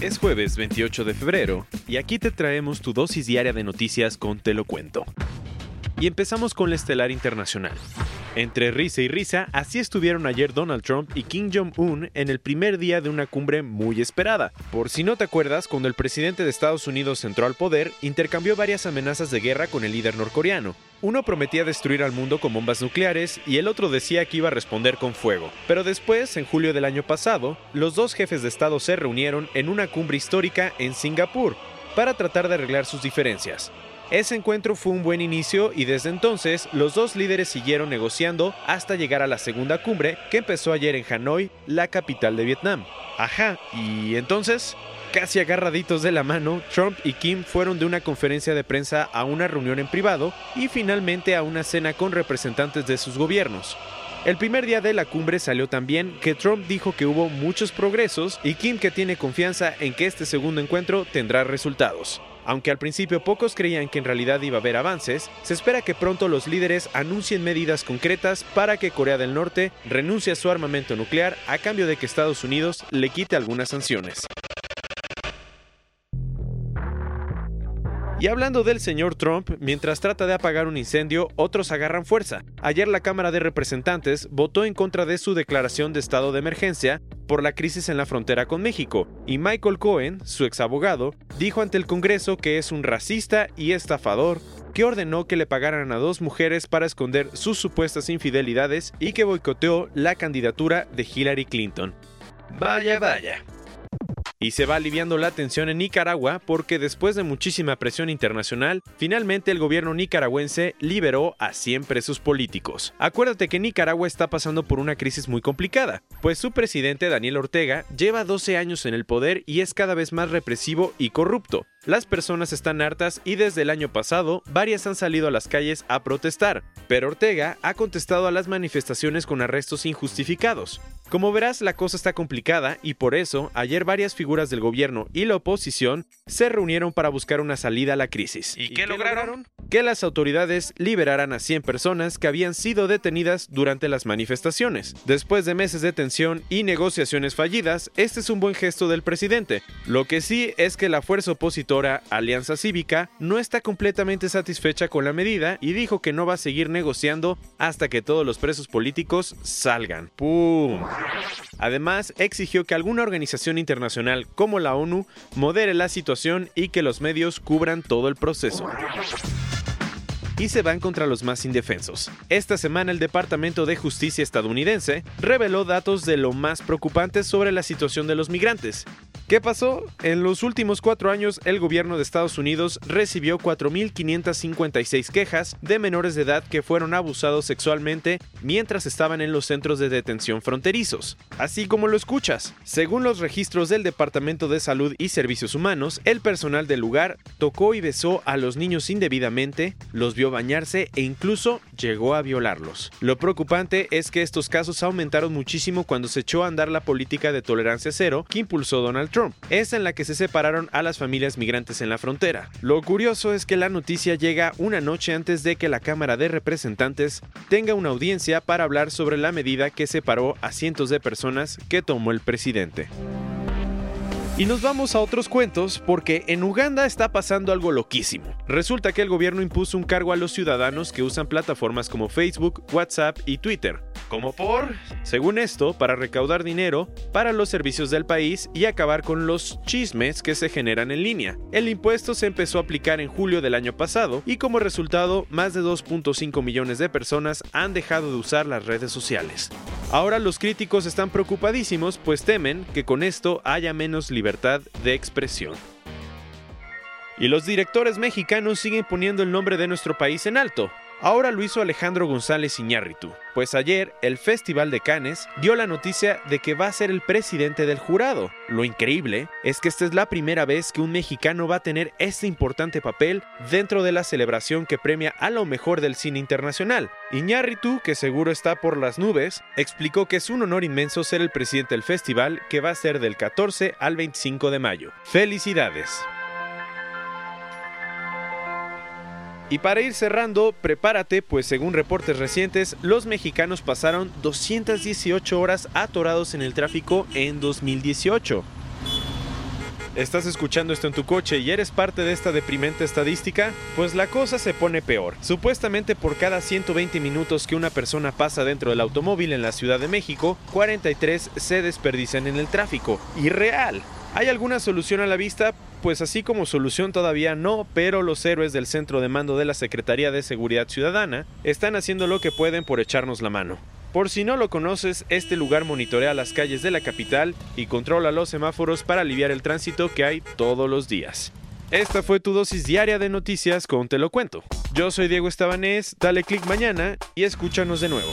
Es jueves 28 de febrero y aquí te traemos tu dosis diaria de noticias con Te lo cuento. Y empezamos con la estelar internacional. Entre risa y risa, así estuvieron ayer Donald Trump y Kim Jong-un en el primer día de una cumbre muy esperada. Por si no te acuerdas, cuando el presidente de Estados Unidos entró al poder, intercambió varias amenazas de guerra con el líder norcoreano. Uno prometía destruir al mundo con bombas nucleares y el otro decía que iba a responder con fuego. Pero después, en julio del año pasado, los dos jefes de Estado se reunieron en una cumbre histórica en Singapur para tratar de arreglar sus diferencias. Ese encuentro fue un buen inicio y desde entonces los dos líderes siguieron negociando hasta llegar a la segunda cumbre que empezó ayer en Hanoi, la capital de Vietnam. Ajá, y entonces, casi agarraditos de la mano, Trump y Kim fueron de una conferencia de prensa a una reunión en privado y finalmente a una cena con representantes de sus gobiernos. El primer día de la cumbre salió también que Trump dijo que hubo muchos progresos y Kim que tiene confianza en que este segundo encuentro tendrá resultados. Aunque al principio pocos creían que en realidad iba a haber avances, se espera que pronto los líderes anuncien medidas concretas para que Corea del Norte renuncie a su armamento nuclear a cambio de que Estados Unidos le quite algunas sanciones. Y hablando del señor Trump, mientras trata de apagar un incendio, otros agarran fuerza. Ayer la Cámara de Representantes votó en contra de su declaración de estado de emergencia por la crisis en la frontera con México, y Michael Cohen, su ex abogado, dijo ante el Congreso que es un racista y estafador que ordenó que le pagaran a dos mujeres para esconder sus supuestas infidelidades y que boicoteó la candidatura de Hillary Clinton. Vaya, vaya. Y se va aliviando la tensión en Nicaragua porque después de muchísima presión internacional, finalmente el gobierno nicaragüense liberó a 100 presos políticos. Acuérdate que Nicaragua está pasando por una crisis muy complicada, pues su presidente Daniel Ortega lleva 12 años en el poder y es cada vez más represivo y corrupto. Las personas están hartas y desde el año pasado varias han salido a las calles a protestar, pero Ortega ha contestado a las manifestaciones con arrestos injustificados. Como verás, la cosa está complicada y por eso ayer varias figuras del gobierno y la oposición se reunieron para buscar una salida a la crisis. ¿Y, qué, lograron? Que las autoridades liberaran a 100 personas que habían sido detenidas durante las manifestaciones. Después de meses de tensión y negociaciones fallidas, este es un buen gesto del presidente. Lo que sí es que la fuerza opositora Alianza Cívica no está completamente satisfecha con la medida y dijo que no va a seguir negociando hasta que todos los presos políticos salgan. ¡Pum! Además, exigió que alguna organización internacional como la ONU modere la situación y que los medios cubran todo el proceso y se van contra los más indefensos. Esta semana el Departamento de Justicia estadounidense reveló datos de lo más preocupantes sobre la situación de los migrantes. ¿Qué pasó? En los últimos cuatro años, el gobierno de Estados Unidos recibió 4.556 quejas de menores de edad que fueron abusados sexualmente mientras estaban en los centros de detención fronterizos. Así como lo escuchas, según los registros del Departamento de Salud y Servicios Humanos, el personal del lugar tocó y besó a los niños indebidamente, los vio bañarse e incluso llegó a violarlos. Lo preocupante es que estos casos aumentaron muchísimo cuando se echó a andar la política de tolerancia cero que impulsó Donald Trump, es en la que se separaron a las familias migrantes en la frontera. Lo curioso es que la noticia llega una noche antes de que la Cámara de Representantes tenga una audiencia para hablar sobre la medida que separó a cientos de personas que tomó el presidente. Y nos vamos a otros cuentos porque en Uganda está pasando algo loquísimo. Resulta que el gobierno impuso un cargo a los ciudadanos que usan plataformas como Facebook, WhatsApp y Twitter. ¿Como por? Según esto, para recaudar dinero para los servicios del país y acabar con los chismes que se generan en línea. El impuesto se empezó a aplicar en julio del año pasado y como resultado más de 2.5 millones de personas han dejado de usar las redes sociales. Ahora los críticos están preocupadísimos pues temen que con esto haya menos libertad de expresión. Y los directores mexicanos siguen poniendo el nombre de nuestro país en alto. Ahora lo hizo Alejandro González Iñárritu, pues ayer el Festival de Cannes dio la noticia de que va a ser el presidente del jurado. Lo increíble es que esta es la primera vez que un mexicano va a tener este importante papel dentro de la celebración que premia a lo mejor del cine internacional. Iñárritu, que seguro está por las nubes, explicó que es un honor inmenso ser el presidente del festival que va a ser del 14 al 25 de mayo. ¡Felicidades! Y para ir cerrando, prepárate, pues según reportes recientes, los mexicanos pasaron 218 horas atorados en el tráfico en 2018. ¿Estás escuchando esto en tu coche y eres parte de esta deprimente estadística? Pues la cosa se pone peor. Supuestamente por cada 120 minutos que una persona pasa dentro del automóvil en la Ciudad de México, 43 se desperdician en el tráfico. Irreal. ¿Hay alguna solución a la vista? Pues así como solución todavía no, pero los héroes del centro de mando de la Secretaría de Seguridad Ciudadana están haciendo lo que pueden por echarnos la mano. Por si no lo conoces, este lugar monitorea las calles de la capital y controla los semáforos para aliviar el tránsito que hay todos los días. Esta fue tu dosis diaria de noticias con Te lo cuento. Yo soy Diego Estabanés, dale click mañana y escúchanos de nuevo.